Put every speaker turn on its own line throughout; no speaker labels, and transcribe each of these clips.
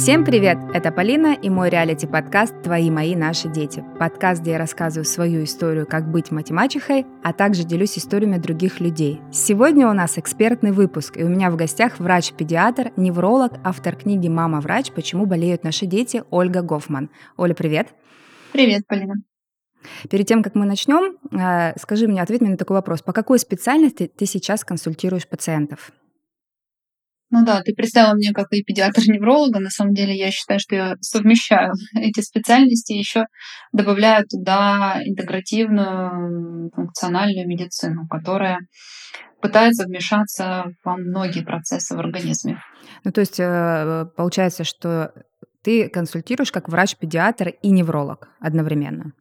Всем привет! Это Полина и мой реалити-подкаст «Твои, мои, наши дети». Подкаст, где я рассказываю свою историю, как быть математичкой, а также делюсь историями других людей. Сегодня у нас экспертный выпуск, и у меня в гостях врач-педиатр, невролог, автор книги «Мама врач. Почему болеют наши дети» Ольга Гофман. Оля, привет!
Привет, Полина!
Перед тем, как мы начнем, э, скажи мне, ответь мне на такой вопрос. По какой специальности ты сейчас консультируешь пациентов?
Ну да, ты представила мне как и педиатр-невролога. На самом деле я считаю, что я совмещаю эти специальности, еще добавляю туда интегративную функциональную медицину, которая пытается вмешаться во многие процессы в организме.
Ну, то есть э, получается, что ты консультируешь как врач-педиатр и невролог одновременно?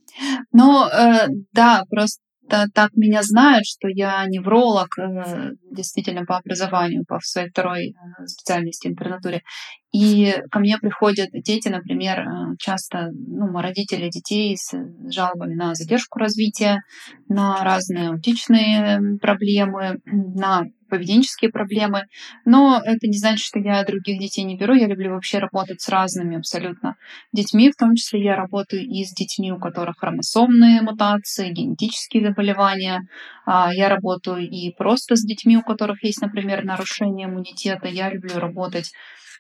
Ну, э, да, просто так меня знают, что я невролог, э, действительно по образованию, по своей второй э, специальности интернатуре. И ко мне приходят дети, например, э, часто ну, родители детей с жалобами на задержку развития, на разные аутичные проблемы, на поведенческие проблемы. Но это не значит, что я других детей не беру. Я люблю вообще работать с разными абсолютно детьми. В том числе я работаю и с детьми, у которых хромосомные мутации, генетические заболевания. А, я работаю и просто с детьми, у которых есть, например, нарушение иммунитета. Я люблю работать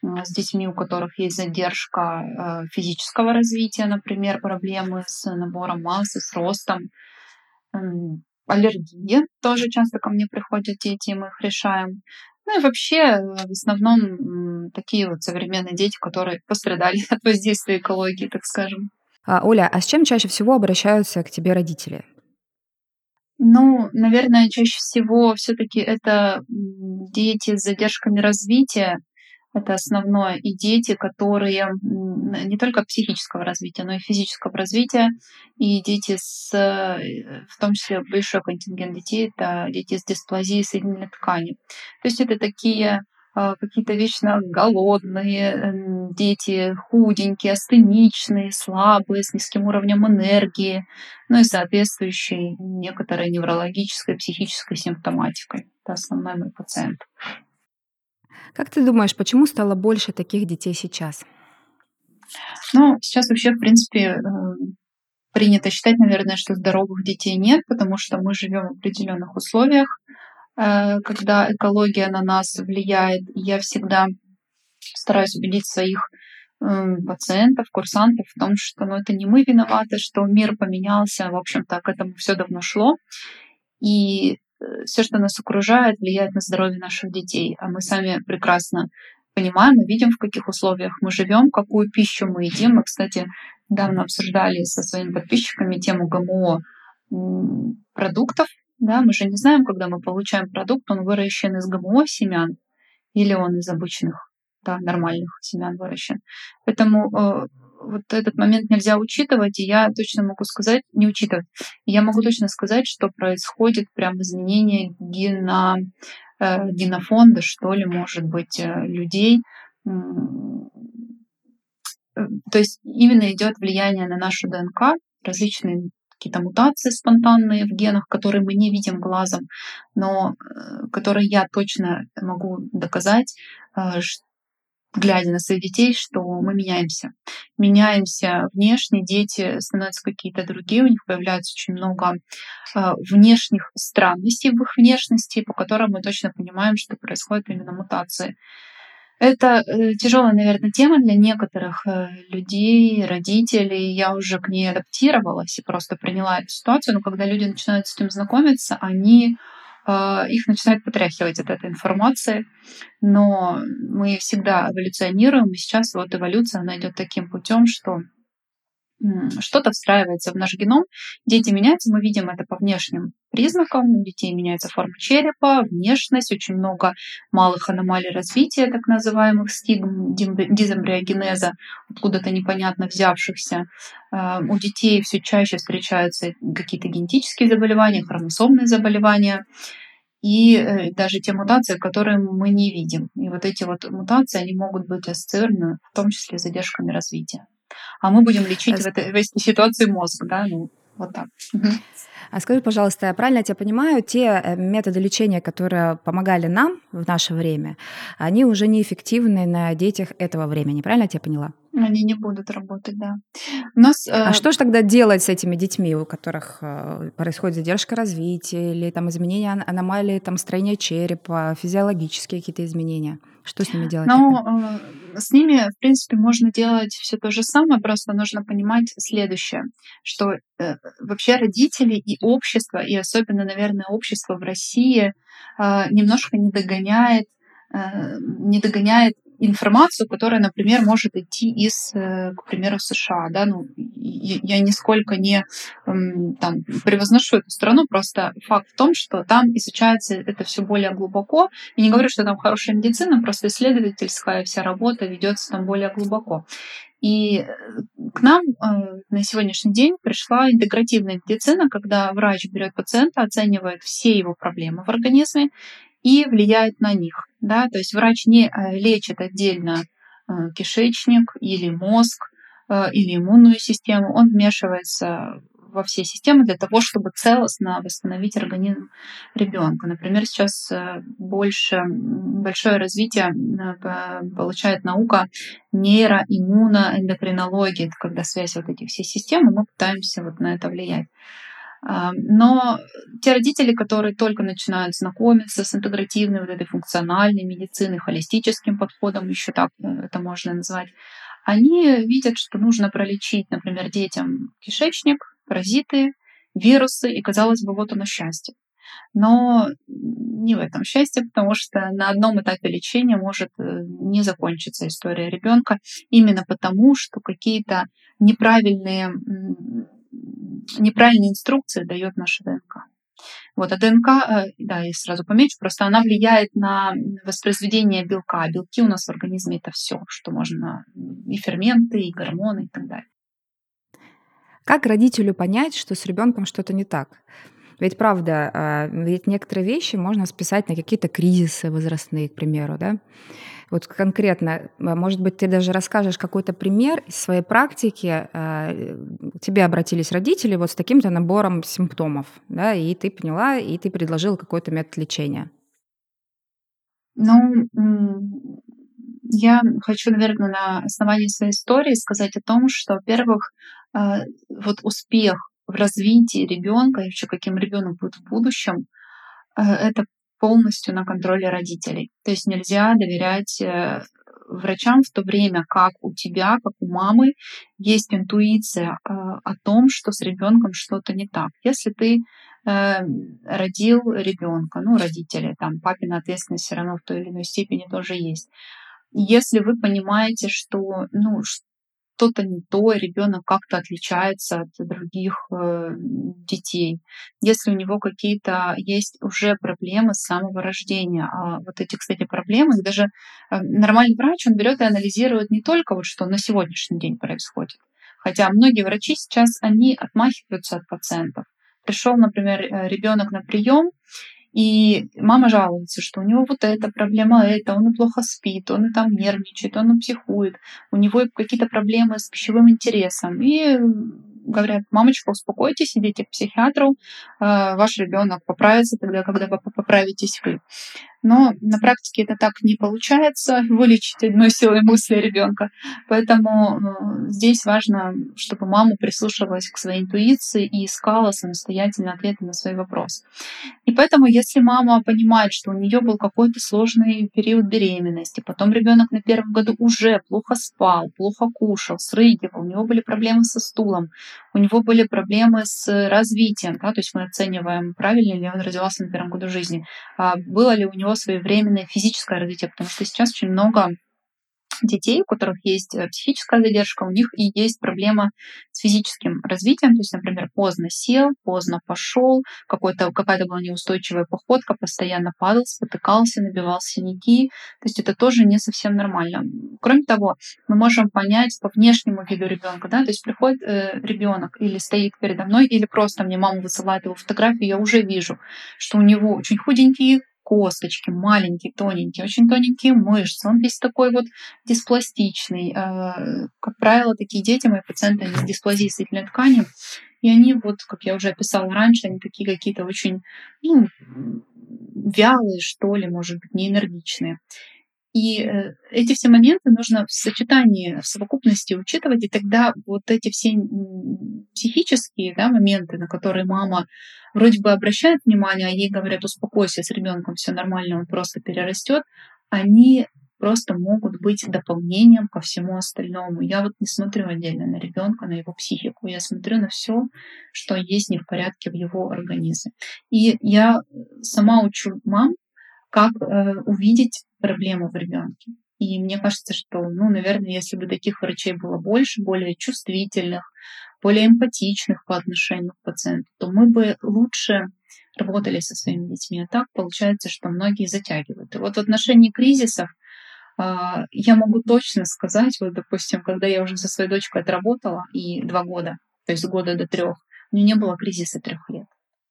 с детьми, у которых есть задержка э, физического развития, например, проблемы с набором массы, с ростом, аллергии. Тоже часто ко мне приходят дети, и мы их решаем. Ну и вообще, э, в основном, такие вот современные дети, которые пострадали от воздействия экологии, так скажем.
А, Оля, а с чем чаще всего обращаются к тебе родители?
Ну, наверное, чаще всего все-таки это дети с задержками развития, это основное. И дети, которые не только психического развития, но и физического развития. И дети с, э, в том числе большой контингент детей, это дети с дисплазией соединительной ткани. То есть это такие а, какие-то вечно голодные дети, худенькие, астеничные, слабые, с низким уровнем энергии, ну и соответствующей некоторой неврологической, психической симптоматикой. Это основной мой пациент.
Как ты думаешь, почему стало больше таких детей сейчас?
Ну, сейчас вообще, в принципе, э, принято считать, наверное, что здоровых детей нет, потому что мы живем в определенных условиях, э, когда экология на нас влияет. Я всегда стараюсь убедить своих пациентов, курсантов в том, что ну, это не мы виноваты, что мир поменялся, в общем-то, к этому все давно шло. И все, что нас окружает, влияет на здоровье наших детей. А мы сами прекрасно понимаем и видим, в каких условиях мы живем, какую пищу мы едим. Мы, кстати, недавно обсуждали со своими подписчиками тему ГМО продуктов. Да, мы же не знаем, когда мы получаем продукт, он выращен из ГМО семян или он из обычных, да, нормальных семян выращен. Поэтому э, вот этот момент нельзя учитывать, и я точно могу сказать, не учитывать, я могу точно сказать, что происходит прям изменение гена, э, генофонда, что ли, может быть, э, людей. Э, то есть именно идет влияние на нашу ДНК, различные какие-то мутации спонтанные в генах, которые мы не видим глазом, но э, которые я точно могу доказать, э, глядя на своих детей, что мы меняемся. Меняемся внешне, дети становятся какие-то другие, у них появляется очень много э, внешних странностей в их внешности, по которым мы точно понимаем, что происходит именно мутации. Это э, тяжелая, наверное, тема для некоторых э, людей, родителей. Я уже к ней адаптировалась и просто приняла эту ситуацию. Но когда люди начинают с этим знакомиться, они а, их начинает потряхивать от этой информации. Но мы всегда эволюционируем, и сейчас вот эволюция, она идет таким путем, что что-то встраивается в наш геном, дети меняются, мы видим это по внешним признакам, у детей меняется форма черепа, внешность, очень много малых аномалий развития, так называемых стигм, дизэмбриогенеза, откуда-то непонятно взявшихся. А, у детей все чаще встречаются какие-то генетические заболевания, хромосомные заболевания и э, даже те мутации, которые мы не видим. И вот эти вот мутации, они могут быть ассоциированы в том числе с задержками развития а мы будем лечить в этой, в этой ситуации мозг, да, ну, Вот так.
А скажи, пожалуйста, правильно я тебя понимаю, те э, методы лечения, которые помогали нам в наше время, они уже неэффективны на детях этого времени, правильно я тебя поняла?
Они не будут работать, да. У нас,
э... А что же тогда делать с этими детьми, у которых э, происходит задержка развития или там изменения аномалии, там строения черепа, физиологические какие-то изменения? Что с ними делать?
Ну, э, с ними, в принципе, можно делать все то же самое, просто нужно понимать следующее, что э, вообще родители и общество, и особенно, наверное, общество в России э, немножко не догоняет не догоняет информацию, которая, например, может идти из, э, к примеру, США. Да? Ну, я нисколько не там, превозношу эту страну, просто факт в том, что там изучается это все более глубоко. И не говорю, что там хорошая медицина, просто исследовательская вся работа ведется там более глубоко. И э, к нам э, на сегодняшний день пришла интегративная медицина, когда врач берет пациента, оценивает все его проблемы в организме и влияет на них. Да? То есть врач не э, лечит отдельно э, кишечник или мозг э, или иммунную систему, он вмешивается во все системы для того, чтобы целостно восстановить организм ребенка. Например, сейчас больше, большое развитие получает наука нейроиммуноэндокринологии, это когда связь вот этих всех систем, и мы пытаемся вот на это влиять. Но те родители, которые только начинают знакомиться с интегративной вот этой функциональной медициной, холистическим подходом, еще так э, это можно назвать, они видят, что нужно пролечить, например, детям кишечник, паразиты, вирусы, и казалось бы, вот оно счастье. Но не в этом счастье, потому что на одном этапе лечения может э, не закончиться история ребенка именно потому, что какие-то неправильные неправильные инструкции дает наша ДНК. Вот, а ДНК, э, да, я сразу помечу, просто она влияет на воспроизведение белка. Белки у нас в организме это все, что можно, и ферменты, и гормоны, и так далее.
Как родителю понять, что с ребенком что-то не так? Ведь правда, а, ведь некоторые вещи можно списать на какие-то кризисы возрастные, к примеру, да? Вот конкретно, а, может быть, ты даже расскажешь какой-то пример из своей практики. А, тебе обратились родители вот с таким-то набором симптомов, да, и ты поняла, и ты предложила какой-то метод лечения.
Ну, я хочу, наверное, на основании своей истории сказать о том, что, во-первых, вот успех в развитии ребенка и вообще каким ребенок будет в будущем, э, это полностью на контроле родителей. То есть нельзя доверять э, врачам в то время, как у тебя, как у мамы, есть интуиция э, о том, что с ребенком что-то не так. Если ты родил ребенка, ну, родители, там, папина ответственность все равно в той или иной степени тоже есть. Если вы понимаете, что, ну, что-то не то, ребенок как-то отличается от других э, детей. Если у него какие-то есть уже проблемы с самого рождения, а вот эти, кстати, проблемы, даже э, нормальный врач, он берет и анализирует не только вот что на сегодняшний день происходит, хотя многие врачи сейчас, они отмахиваются от пациентов. Пришел, например, э, ребенок на прием, и мама жалуется, что у него вот эта проблема, это, он и плохо спит, он и там нервничает, он и психует, у него какие-то проблемы с пищевым интересом. И говорят, мамочка, успокойтесь, идите к психиатру, э, ваш ребенок поправится тогда, когда вы поправитесь вы. Но на практике это так не получается, вылечить одной силой мысли ребенка. Поэтому э, здесь важно, чтобы мама прислушивалась к своей интуиции и искала самостоятельно ответы на свои вопросы. И поэтому, если мама понимает, что у нее был какой-то сложный период беременности, потом ребенок на первом году уже плохо спал, плохо кушал, срыгивал, у него были проблемы со стулом, у него были проблемы с развитием, да, то есть мы оцениваем, правильно ли он родился на первом году жизни, а было ли у него своевременное физическое развитие, потому что сейчас очень много детей, у которых есть э, психическая задержка, у них и есть проблема с физическим развитием, то есть, например, поздно сел, поздно пошел, какой-то, какая-то была неустойчивая походка, постоянно падал, спотыкался, набивал синяки, то есть это тоже не совсем нормально. Кроме того, мы можем понять по внешнему виду ребенка, да, то есть приходит э, ребенок или стоит передо мной, или просто мне мама высылает его фотографию, я уже вижу, что у него очень худенькие косточки, маленькие, тоненькие, очень тоненькие мышцы. Он весь такой вот диспластичный. Э, как правило, такие дети, мои пациенты, они с дисплазией соединительной ткани. И они, вот, как я уже описала раньше, они такие какие-то очень ну, вялые, что ли, может быть, неэнергичные. И э, эти все моменты нужно в сочетании, в совокупности учитывать, и тогда вот эти все психические да, моменты, на которые мама вроде бы обращает внимание, а ей говорят, успокойся, с ребенком все нормально, он просто перерастет, они просто могут быть дополнением ко всему остальному. Я вот не смотрю отдельно на ребенка, на его психику, я смотрю на все, что есть не в порядке в его организме. И я сама учу мам, как э, увидеть проблему в ребенке. И мне кажется, что, ну, наверное, если бы таких врачей было больше, более чувствительных, более эмпатичных по отношению к пациенту, то мы бы лучше работали со своими детьми. А так получается, что многие затягивают. И вот в отношении кризисов а, я могу точно сказать, вот, допустим, когда я уже со своей дочкой отработала и два года, то есть года до трех, у нее не было кризиса трех лет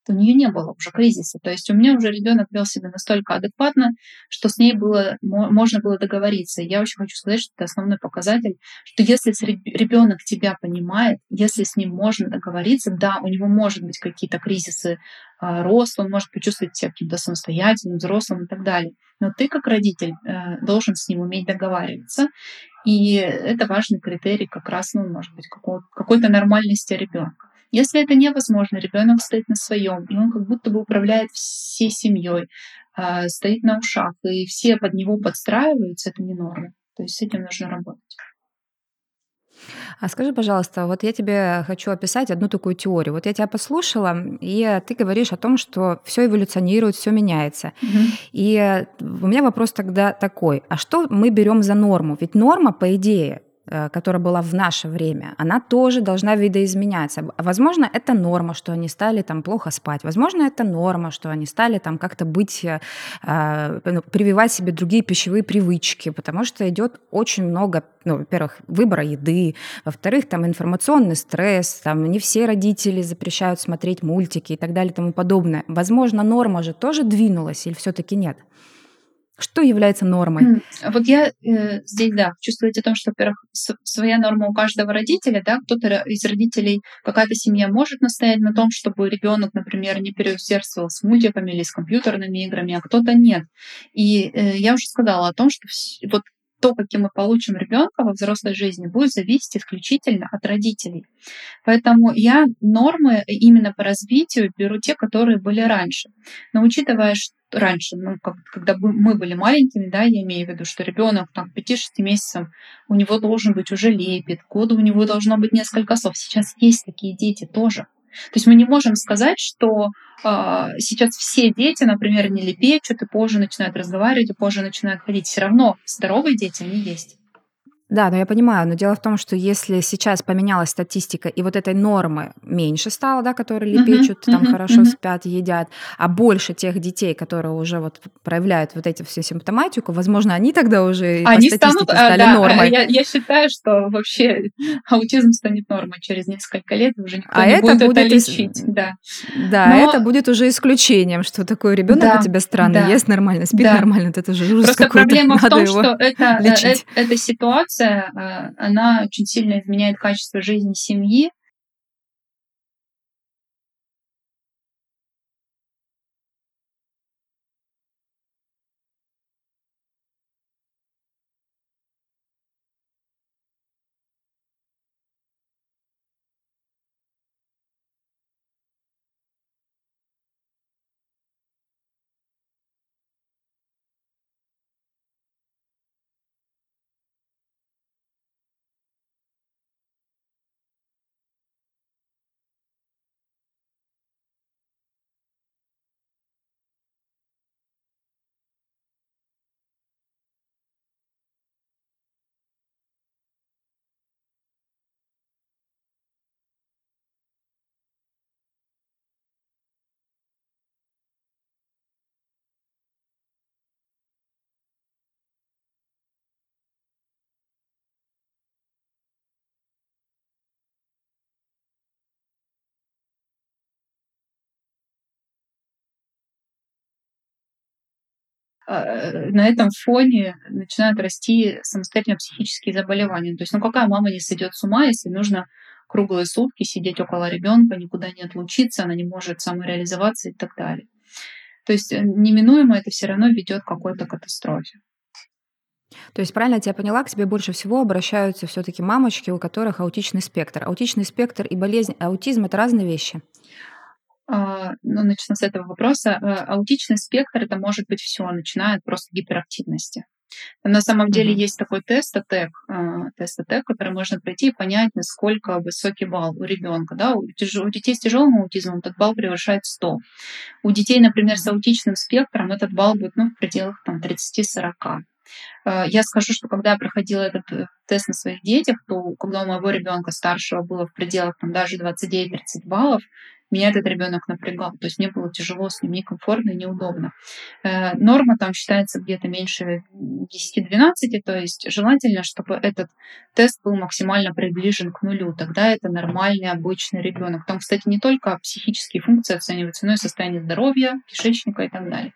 у нее не было уже кризиса. То есть у меня уже ребенок вел себя настолько адекватно, что с ней было, можно было договориться. я очень хочу сказать, что это основной показатель, что если ребенок тебя понимает, если с ним можно договориться, да, у него может быть какие-то кризисы э, роста, он может почувствовать себя каким-то самостоятельным, взрослым и так далее. Но ты как родитель э, должен с ним уметь договариваться. И это важный критерий как раз, ну, может быть, какой-то нормальности ребенка. Если это невозможно, ребенок стоит на своем, и он как будто бы управляет всей семьей, а, стоит на ушах, и все под него подстраиваются, это не норма. То есть с этим нужно работать.
А скажи, пожалуйста, вот я тебе хочу описать одну такую теорию. Вот я тебя послушала, и ты говоришь о том, что все эволюционирует, все меняется. Угу. И у меня вопрос тогда такой: а что мы берем за норму? Ведь норма, по идее, которая была в наше время, она тоже должна видоизменяться. Возможно, это норма, что они стали там плохо спать. Возможно, это норма, что они стали там как-то быть, э, э ну, прививать себе другие пищевые привычки, потому что идет очень много, ну, во-первых, выбора еды, во-вторых, там информационный стресс, там не все родители запрещают смотреть мультики и так далее и тому подобное. Возможно, норма же тоже двинулась или все-таки нет? Что является нормой?
Вот я э, здесь, да, сказать о том, что, во-первых, своя норма у каждого родителя, да, кто-то из родителей, какая-то семья может настоять на том, чтобы ребенок, например, не переусердствовал с мультиками или с компьютерными играми, а кто-то нет. И э, я уже сказала о том, что вот то, каким мы получим ребенка во взрослой жизни, будет зависеть исключительно от родителей. Поэтому я нормы именно по развитию беру те, которые были раньше. Но учитывая, что раньше, ну, как, когда мы были маленькими, да, я имею в виду, что ребенок там 5-6 месяцев, у него должен быть уже лепет, года у него должно быть несколько слов. Сейчас есть такие дети тоже. То есть мы не можем сказать, что э, сейчас все дети, например, не лепечут и позже начинают разговаривать, и позже начинают ходить. Все равно здоровые дети, они есть.
Да, но я понимаю, но дело в том, что если сейчас поменялась статистика, и вот этой нормы меньше стало, да, которые лепечут, uh-huh, там uh-huh, хорошо uh-huh. спят, едят, а больше тех детей, которые уже вот проявляют вот эти все симптоматику, возможно, они тогда уже
они по статистике станут, стали да, нормой. Я, я считаю, что вообще аутизм станет нормой через несколько лет, уже никто а не это будет, будет это лечить. Да,
да но... это будет уже исключением, что такой ребенок да, у тебя странный, да, ест нормально, спит да. нормально, это же ужас
Просто проблема в том, что это, э, э, эта ситуация ситуация, э, она очень сильно изменяет качество жизни семьи, на этом фоне начинают расти самостоятельно психические заболевания. То есть, ну какая мама не сойдет с ума, если нужно круглые сутки сидеть около ребенка, никуда не отлучиться, она не может самореализоваться и так далее. То есть э, неминуемо это все равно ведет к какой-то катастрофе.
То есть, правильно я тебя поняла, к тебе больше всего обращаются все-таки мамочки, у которых аутичный спектр. Аутичный спектр и болезнь, аутизм это разные вещи.
А, ну, начну с этого вопроса. Э, аутичный спектр это может быть все, начиная от просто гиперактивности. На самом деле mm-hmm. есть такой тест АТЭК, а, тест АТЭК, который можно пройти и понять, насколько высокий балл у ребенка. Да? У, у детей с тяжелым аутизмом этот балл превышает 100. У детей, например, с аутичным спектром этот балл будет ну, в пределах там, 30-40. А, я скажу, что когда я проходила этот э, тест на своих детях, то когда у моего ребенка старшего было в пределах там, даже 29-30 баллов, меня этот ребенок напрягал. То есть мне было тяжело с ним, некомфортно и неудобно. Э, норма там считается где-то меньше 10-12, то есть желательно, чтобы этот тест был максимально приближен к нулю. Тогда это нормальный, обычный ребенок. Там, кстати, не только психические функции оцениваются, но и состояние здоровья, кишечника и так далее.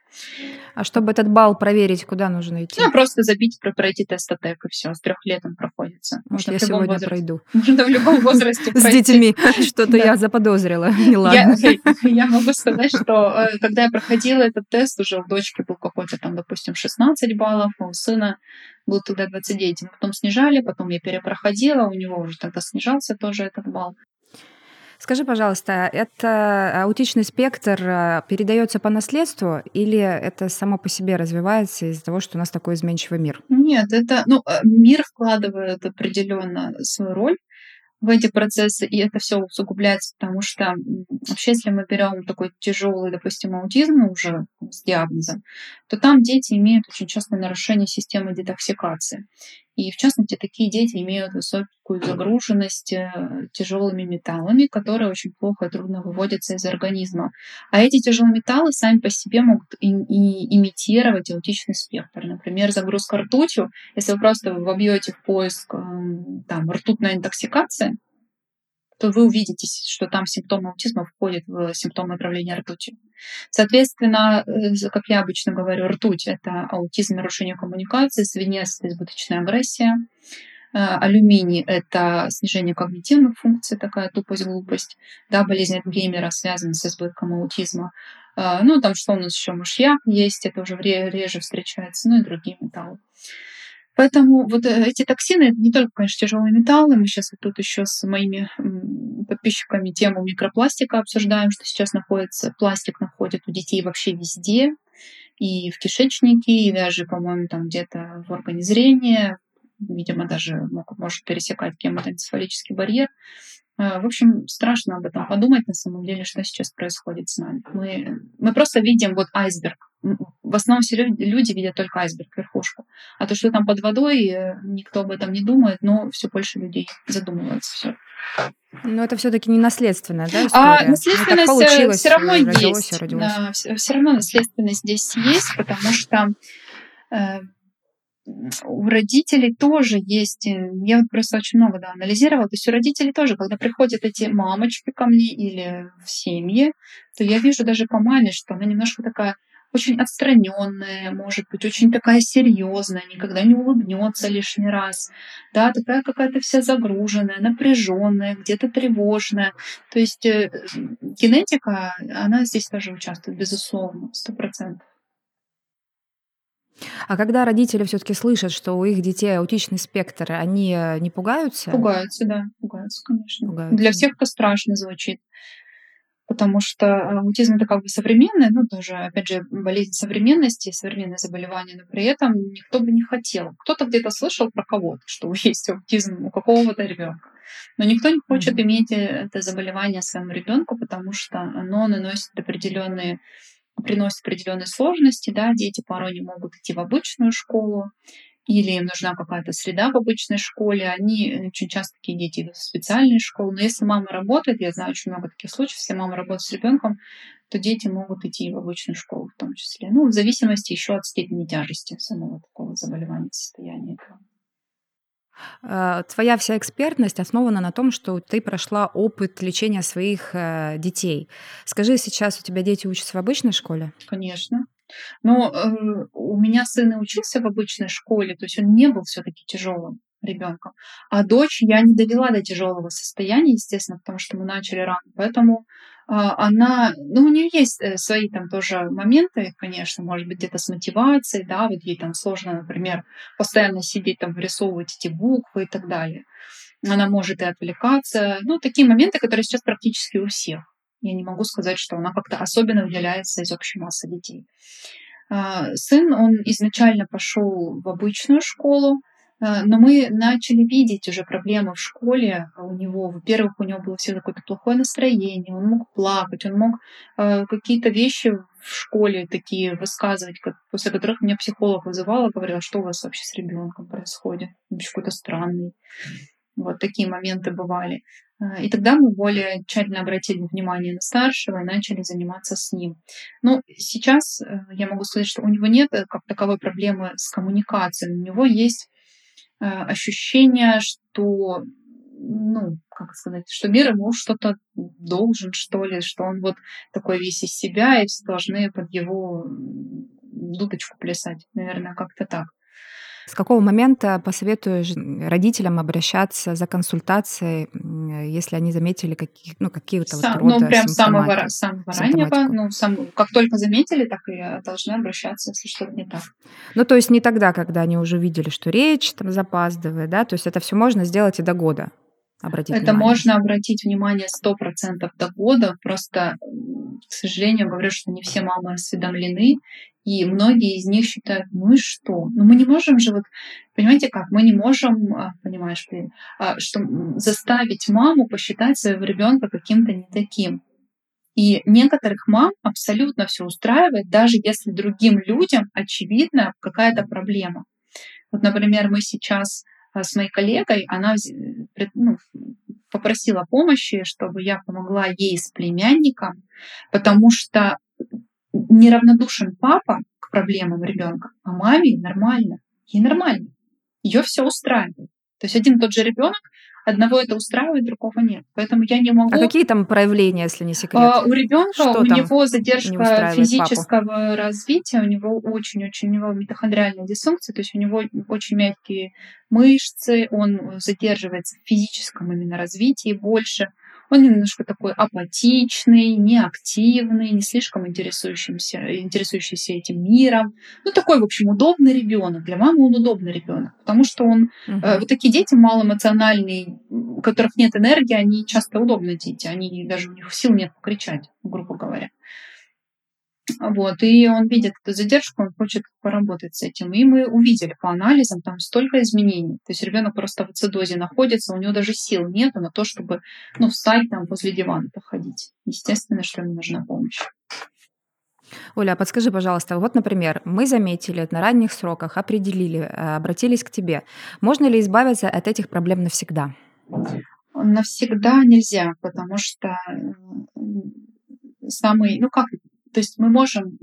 А чтобы этот балл проверить, куда нужно идти?
Ну, просто забить, пройти тест АТЭК, и все. С трех лет он проходится.
Вот я сегодня возрасте. пройду.
Можно в любом возрасте
С детьми. Что-то я заподозрила. Не
ладно. Я могу сказать, что э, когда я проходила этот тест, уже у дочки был какой-то там, допустим, 16 баллов, а у сына был тогда 29. Мы потом снижали, потом я перепроходила, у него уже тогда снижался тоже этот балл.
Скажи, пожалуйста, это аутичный спектр э, передается по наследству или это само по себе развивается из-за того, что у нас такой изменчивый мир?
Нет, это ну, э, мир вкладывает определенно свою роль в эти процессы, и это все усугубляется, потому что вообще, если мы берем такой тяжелый, допустим, аутизм уже с диагнозом, то там дети имеют очень часто нарушение системы детоксикации. И в частности, такие дети имеют высокую загруженность э, тяжелыми металлами, которые очень плохо и трудно выводятся из организма. А эти тяжелые металлы сами по себе могут и, и имитировать аутичный спектр. Например, загрузка ртутью, если вы просто вобьете в поиск эм, там, ртутная интоксикация, то вы увидите, что там симптомы аутизма входят в симптомы отравления ртутью. Соответственно, э, как я обычно говорю, ртуть — это аутизм, нарушение коммуникации, свинец — это избыточная агрессия, э, алюминий — это снижение когнитивных функций, такая тупость, глупость, да, болезнь от геймера связана с избытком аутизма. Э, ну, там что у нас еще? Мышьяк есть, это уже реже встречается, ну и другие металлы. Поэтому вот э, эти токсины, это не только, конечно, тяжелые металлы, мы сейчас вот тут еще с моими подписчиками тему микропластика обсуждаем, что сейчас находится, пластик находит у детей вообще везде, и в кишечнике, и даже, по-моему, там где-то в органе зрения, видимо, даже может пересекать гематоэнцефалический барьер. Э, в общем, страшно об этом подумать на самом деле, что сейчас происходит с нами. Мы, мы просто видим вот айсберг. В основном все люди видят только айсберг, верхушку. А то, что там под водой, э, никто об этом не думает, но все больше людей задумываются. Все.
Но это все-таки не наследственная, да, а история?
А наследственность ну, получилось, все равно родилось, есть. Родилось. Да, все равно наследственность здесь есть, потому что э, у родителей тоже есть, э, я вот просто очень много да, анализировала, то есть у родителей тоже, когда приходят эти мамочки ко мне или в семье, то я вижу даже по маме, что она немножко такая очень отстраненная, может быть, очень такая серьезная, никогда не улыбнется лишний раз, да, такая какая-то вся загруженная, напряженная, где-то тревожная. То есть э, генетика, она здесь тоже участвует, безусловно, сто процентов.
А когда родители все-таки слышат, что у их детей аутичный спектр, они э, не пугаются?
Пугаются, да, пугаются, конечно. Пугаются. Для всех это страшно звучит. Потому что аутизм это как бы современное, ну тоже, опять же, болезнь современности, современное заболевание, но при этом никто бы не хотел. Кто-то где-то слышал про кого-то, что есть аутизм у какого-то ребенка. Но никто не хочет mm-hmm. иметь э, это заболевание своему ребенку, потому что оно наносит определенные приносит определенные сложности, да, дети порой не могут идти в обычную школу, или им нужна какая-то среда в обычной школе, они очень часто такие дети идут в специальные школы. Но если мама работает, я знаю очень много таких случаев, если мама работает с ребенком, то дети могут идти в обычную школу в том числе. Ну, в зависимости еще от степени тяжести самого такого заболевания, состояния этого.
А, твоя вся экспертность основана на том, что ты прошла опыт лечения своих э, детей. Скажи, сейчас у тебя дети учатся в обычной школе?
Конечно. Но э, у меня сын и учился в обычной школе, то есть он не был все-таки тяжелым. ребенком. А дочь я не довела до тяжелого состояния, естественно, потому что мы начали рано. Поэтому она, ну, у нее есть э, свои там тоже моменты, конечно, может быть, где-то с мотивацией, да, вот ей там сложно, например, постоянно сидеть там, вырисовывать эти буквы и так далее. Она может и отвлекаться. Ну, такие моменты, которые сейчас практически у всех. Я не могу сказать, что она как-то особенно выделяется из общей массы детей. А, сын, он изначально пошел в обычную школу, а, но мы начали видеть уже проблемы в школе у него. Во-первых, у него было всегда какое-то плохое настроение, он мог плакать, он мог э, какие-то вещи в школе такие высказывать, после которых меня психолог вызывала, говорила, что у вас вообще с ребенком происходит, вообще какой-то странный. Вот такие моменты бывали. И тогда мы более тщательно обратили внимание на старшего и начали заниматься с ним. Но сейчас э, я могу сказать, что у него нет э, как таковой проблемы с коммуникацией. У него есть ощущение, что, ну, как сказать, что мир ему что-то должен, что ли, что он вот такой весь из себя, и все должны под его дудочку плясать. Наверное, как-то так.
С какого момента посоветуешь родителям обращаться за консультацией, если они заметили какие, ну, какие-то
Сам,
вот рода
Ну, прям самого, самого раннего, ну, сам, как только заметили, так и должны обращаться, если что-то не так.
Ну, то есть не тогда, когда они уже видели, что речь там запаздывает, да, то есть это все можно сделать и до года обратить
Это
внимание.
можно обратить внимание сто процентов до года, просто, к сожалению, говорю, что не все мамы осведомлены, и многие из них считают, ну и что? Ну мы не можем же вот, понимаете как, мы не можем, а, понимаешь, а, что заставить маму посчитать своего ребенка каким-то не таким. И некоторых мам абсолютно все устраивает, даже если другим людям очевидна какая-то проблема. Вот, например, мы сейчас а, с моей коллегой, она ну, попросила помощи, чтобы я помогла ей с племянником, потому что неравнодушен папа к проблемам ребенка, а маме нормально. Ей нормально. Ее все устраивает. То есть один и тот же ребенок, одного это устраивает, другого нет. Поэтому я не могу.
А какие там проявления, если не секрет?
А, у ребенка у него задержка физического папу? развития, у него очень-очень у него митохондриальная дисфункция, то есть у него очень мягкие мышцы, он задерживается в физическом именно развитии больше. Он немножко такой апатичный, неактивный, не слишком интересующийся, интересующийся этим миром. Ну, такой, в общем, удобный ребенок. Для мамы он удобный ребенок, потому что он... Uh-huh. Э, вот такие дети малоэмоциональные, у которых нет энергии, они часто удобные дети. Они даже у них сил нет покричать, грубо говоря. Вот, и он видит эту задержку, он хочет поработать с этим. И мы увидели по анализам там столько изменений. То есть ребенок просто в ацидозе находится, у него даже сил нет на то, чтобы ну, встать там возле дивана походить. Естественно, что ему нужна помощь.
Оля, а подскажи, пожалуйста, вот, например, мы заметили на ранних сроках, определили, э, обратились к тебе. Можно ли избавиться от этих проблем навсегда?
Навсегда нельзя, потому что самый, ну как то есть мы можем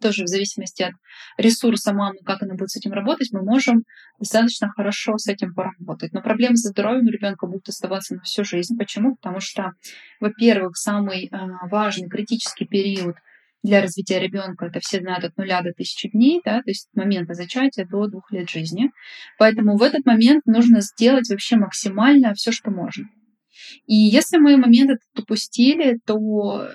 тоже в зависимости от ресурса мамы, как она будет с этим работать, мы можем достаточно хорошо с этим поработать. Но проблемы со здоровьем ребенка будут оставаться на всю жизнь. Почему? Потому что, во-первых, самый а, важный критический период для развития ребенка, это все знают от нуля до тысячи дней, да, то есть момента зачатия до двух лет жизни. Поэтому в этот момент нужно сделать вообще максимально все, что можно. И если мы момент этот упустили, то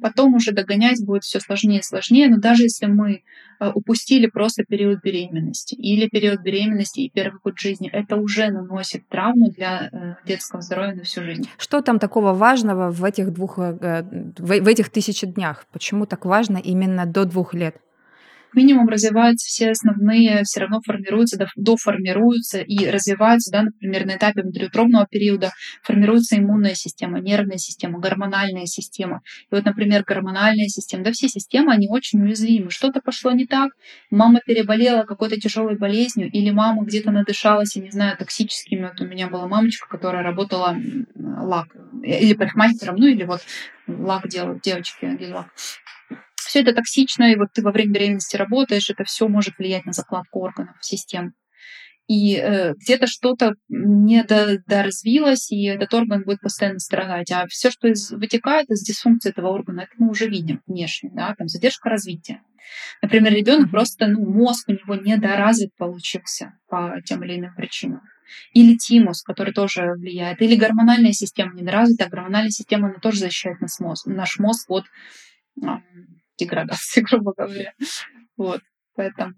потом уже догонять будет все сложнее и сложнее, но даже если мы э, упустили просто период беременности или период беременности и первый год жизни, это уже наносит травму для э, детского здоровья на всю жизнь.
Что там такого важного в этих двух, э, в этих тысячи днях? Почему так важно именно до двух лет?
Минимум развиваются все основные, все равно формируются, доформируются и развиваются, да, например, на этапе внутриутробного периода формируется иммунная система, нервная система, гормональная система. И вот, например, гормональная система, да, все системы, они очень уязвимы. Что-то пошло не так, мама переболела какой-то тяжелой болезнью, или мама где-то надышалась, я не знаю, токсическими. Вот у меня была мамочка, которая работала лак, или парикмахером, ну или вот лак делают девочки, гель-лак все это токсично, и вот ты во время беременности работаешь, это все может влиять на закладку органов, систем. и э, где-то что-то не доразвилось, и этот орган будет постоянно страдать. А все, что из, вытекает из дисфункции этого органа, это мы уже видим внешне, да, там задержка развития. Например, ребенок просто, ну, мозг у него недоразвит получился по тем или иным причинам. Или тимус, который тоже влияет. Или гормональная система недоразвита. А гормональная система, она тоже защищает наш мозг, наш мозг от деградации, грубо говоря. Вот. Поэтому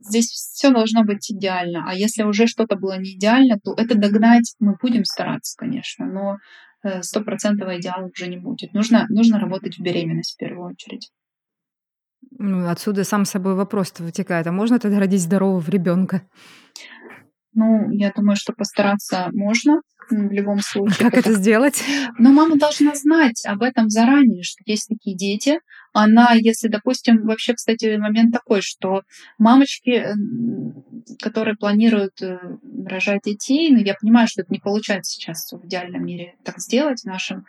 здесь все должно быть идеально. А если уже что-то было не идеально, то это догнать мы будем стараться, конечно, но э, стопроцентного идеала уже не будет. Нужно, нужно работать в беременность в первую очередь.
Ну, отсюда сам собой вопрос-то вытекает. А можно тогда родить здорового ребенка?
Ну, я думаю, что постараться можно в любом случае.
Как это сделать?
Но мама должна знать об этом заранее, что есть такие дети. Она, если, допустим, вообще, кстати, момент такой, что мамочки, которые планируют э, рожать детей, ну, я понимаю, что это не получается сейчас в идеальном мире так сделать в нашем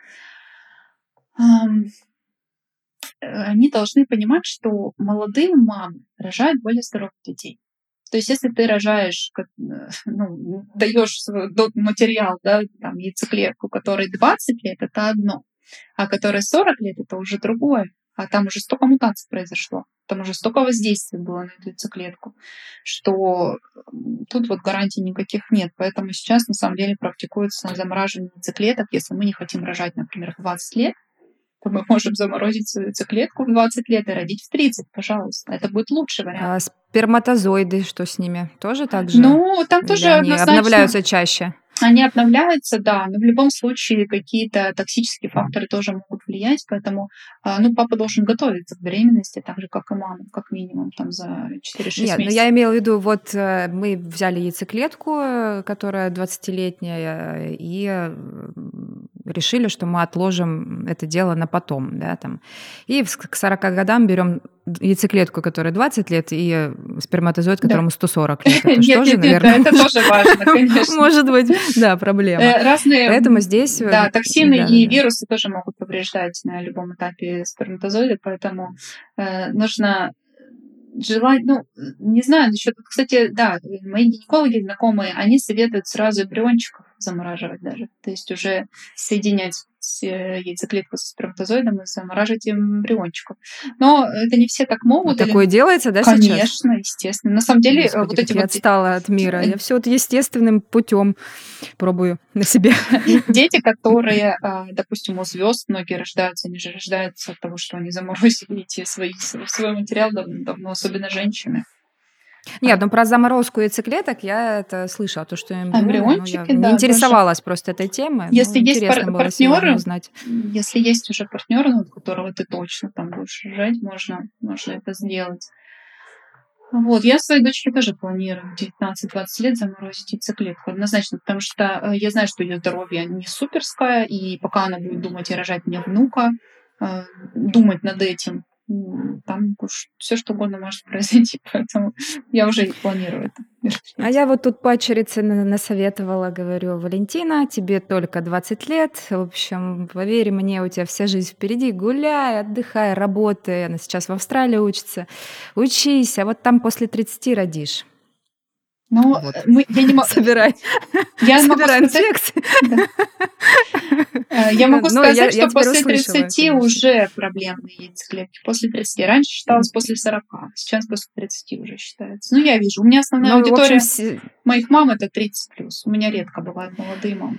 они должны понимать, что молодые мамы рожают более здоровых детей. То есть, если ты рожаешь, ну, даешь материал, да, там, яйцеклетку, которой 20 лет, это одно, а которой 40 лет, это уже другое. А там уже столько мутаций произошло, там уже столько воздействий было на эту яйцеклетку, что тут вот гарантий никаких нет. Поэтому сейчас на самом деле практикуется замораживание яйцеклеток, если мы не хотим рожать, например, в 20 лет, то мы можем заморозить свою яйцеклетку в 20 лет и родить в 30, пожалуйста. Это будет лучший вариант. А
сперматозоиды, что с ними? Тоже так же?
Ну, там тоже
они однозначно... обновляются чаще?
Они обновляются, да, но в любом случае какие-то токсические факторы тоже могут влиять, поэтому а, ну, папа должен готовиться к беременности, так же, как и мама, как минимум там за 4-6 Нет, месяцев.
но я имела в виду, вот э, мы взяли яйцеклетку, которая 20-летняя, и решили, что мы отложим это дело на потом, да, там. И к 40 годам берем яйцеклетку, которая 20 лет, и сперматозоид, которому да. 140 лет. Это
нет, тоже, нет, наверное... нет, это тоже важно, конечно.
Может быть, да, проблема.
Э, разные...
Поэтому здесь...
Да, токсины да, и да. вирусы тоже могут повреждать на любом этапе сперматозоида, поэтому э, нужно желать, ну, не знаю, насчет, кстати, да, мои гинекологи знакомые, они советуют сразу эмбриончиков замораживать даже, то есть уже соединять э, яйцеклетку со сперматозоидом и замораживать эмбриончиков. Но это не все так могут.
Ну, такое делается, да,
Конечно,
сейчас?
Конечно, естественно. На самом деле,
Господи,
вот эти
я
вот...
отстала от мира. Я все вот естественным путем пробую на себе.
Дети, которые, а, допустим, у звезд многие рождаются, они же рождаются от того, что они заморозили эти свои, свой материал давно, особенно женщины.
Нет, ну про заморозку яйцеклеток я это слышала, то, что
эмбриончики, ну,
да, не интересовалась даже... просто этой темой.
Если есть пар- партнеры, узнать. если есть уже партнер, ну, которого ты точно там будешь рожать, можно, можно это сделать. Вот, я своей дочке тоже планирую 19-20 лет заморозить яйцеклетку, однозначно, потому что э, я знаю, что ее здоровье не суперское, и пока она будет думать и рожать мне внука, э, думать над этим, там уж все что угодно может произойти, поэтому я уже и планирую это.
А я вот тут пачерице насоветовала, говорю, Валентина, тебе только 20 лет, в общем, поверь мне, у тебя вся жизнь впереди, гуляй, отдыхай, работай, она сейчас в Австралии учится, учись, а вот там после 30 родишь.
Ну, вот. мы, я не могу...
Собирай. Я Собираем могу сказать... Да.
Э, я могу сказать, я, что я после 30 услышала, уже проблемные яйцеклетки. После 30. Раньше считалось после 40, сейчас после 30 уже считается. Ну, я вижу. У меня основная ну, аудитория общем, моих мам это 30 плюс. У меня редко бывают молодые мамы.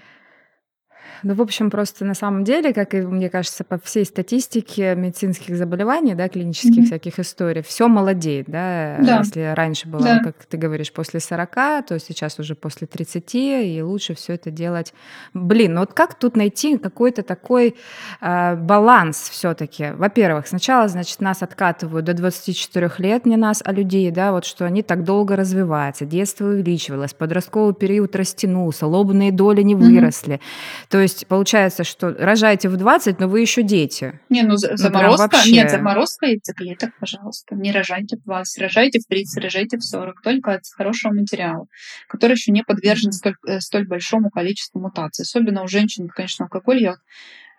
Ну, в общем, просто на самом деле, как и мне кажется, по всей статистике медицинских заболеваний, да, клинических mm-hmm. всяких историй, все молодеет, да? да. Если раньше было, да. как ты говоришь, после 40, то сейчас уже после 30, и лучше все это делать. Блин, ну вот как тут найти какой-то такой э, баланс все-таки? Во-первых, сначала, значит, нас откатывают до 24 лет, не нас, а людей, да, вот что они так долго развиваются, детство увеличивалось, подростковый период растянулся, лобные доли не выросли. Mm-hmm. То есть есть получается, что рожаете в 20, но вы еще дети.
Не, ну, ну заморозка, вообще... нет, заморозка яйцеклеток, пожалуйста. Не рожайте в 20, рожайте в 30, рожайте в 40, только от хорошего материала, который еще не подвержен столь, э, столь большому количеству мутаций. Особенно у женщин, конечно, алкоголь я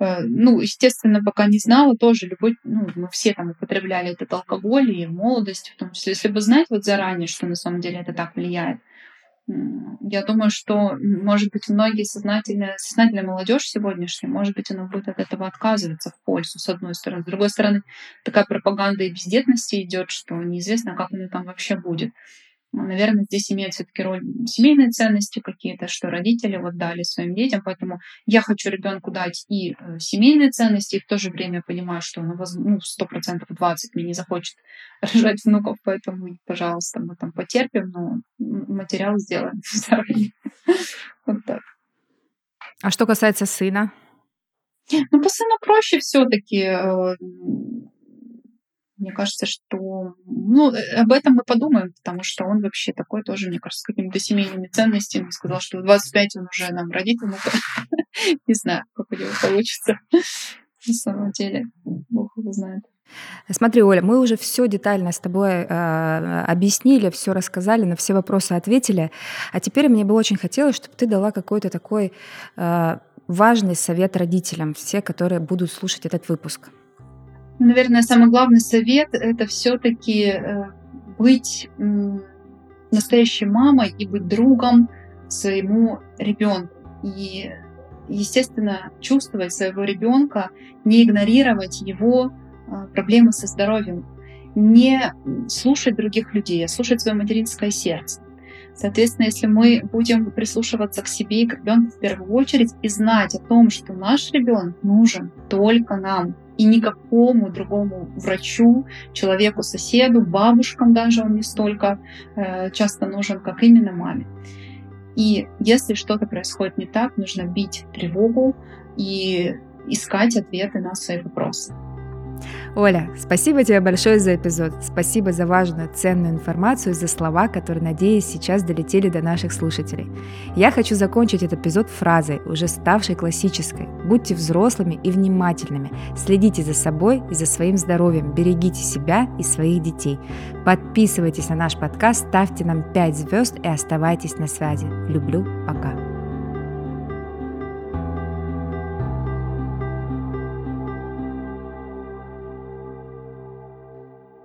э, ну, естественно, пока не знала, тоже любой, ну, мы все там употребляли этот алкоголь и в молодости, в том числе, если бы знать вот заранее, что на самом деле это так влияет, я думаю, что, может быть, многие сознательная, сознательная молодежь сегодняшняя, может быть, она будет от этого отказываться в пользу, с одной стороны. С другой стороны, такая пропаганда и бездетности идет, что неизвестно, как она там вообще будет. Наверное, здесь имеют все-таки роль семейные ценности какие-то, что родители вот дали своим детям, поэтому я хочу ребенку дать и э, семейные ценности, и в то же время понимаю, что он ну, сто процентов двадцать мне не захочет рожать внуков, поэтому, пожалуйста, мы там потерпим, но материал сделаем. Вот так.
А что касается сына?
Ну, по сыну проще все-таки э, мне кажется, что ну, э, об этом мы подумаем, потому что он вообще такой тоже, мне кажется, с какими-то семейными ценностями. Сказал, что в 25 он уже нам родит, ну не знаю, как у него получится на самом деле. Бог его знает.
Смотри, Оля, мы уже все детально с тобой э, объяснили, все рассказали, на все вопросы ответили. А теперь мне бы очень хотелось, чтобы ты дала какой-то такой э, важный совет родителям, все, которые будут слушать этот выпуск.
Наверное, самый главный совет — это все-таки э, быть настоящей мамой и быть другом своему ребенку. И, естественно, чувствовать своего ребенка, не игнорировать его а, проблемы со здоровьем, не слушать других людей, а слушать свое материнское сердце. Соответственно, если мы будем прислушиваться к себе и к ребенку в первую очередь и знать о том, что наш ребенок нужен только нам, и никакому другому врачу, человеку, соседу, бабушкам даже он не столько э, часто нужен, как именно маме. И если что-то происходит не так, нужно бить тревогу и искать ответы на свои вопросы.
Оля, спасибо тебе большое за эпизод. Спасибо за важную, ценную информацию, за слова, которые, надеюсь, сейчас долетели до наших слушателей. Я хочу закончить этот эпизод фразой, уже ставшей классической. Будьте взрослыми и внимательными. Следите за собой и за своим здоровьем. Берегите себя и своих детей. Подписывайтесь на наш подкаст, ставьте нам 5 звезд и оставайтесь на связи. Люблю. Пока.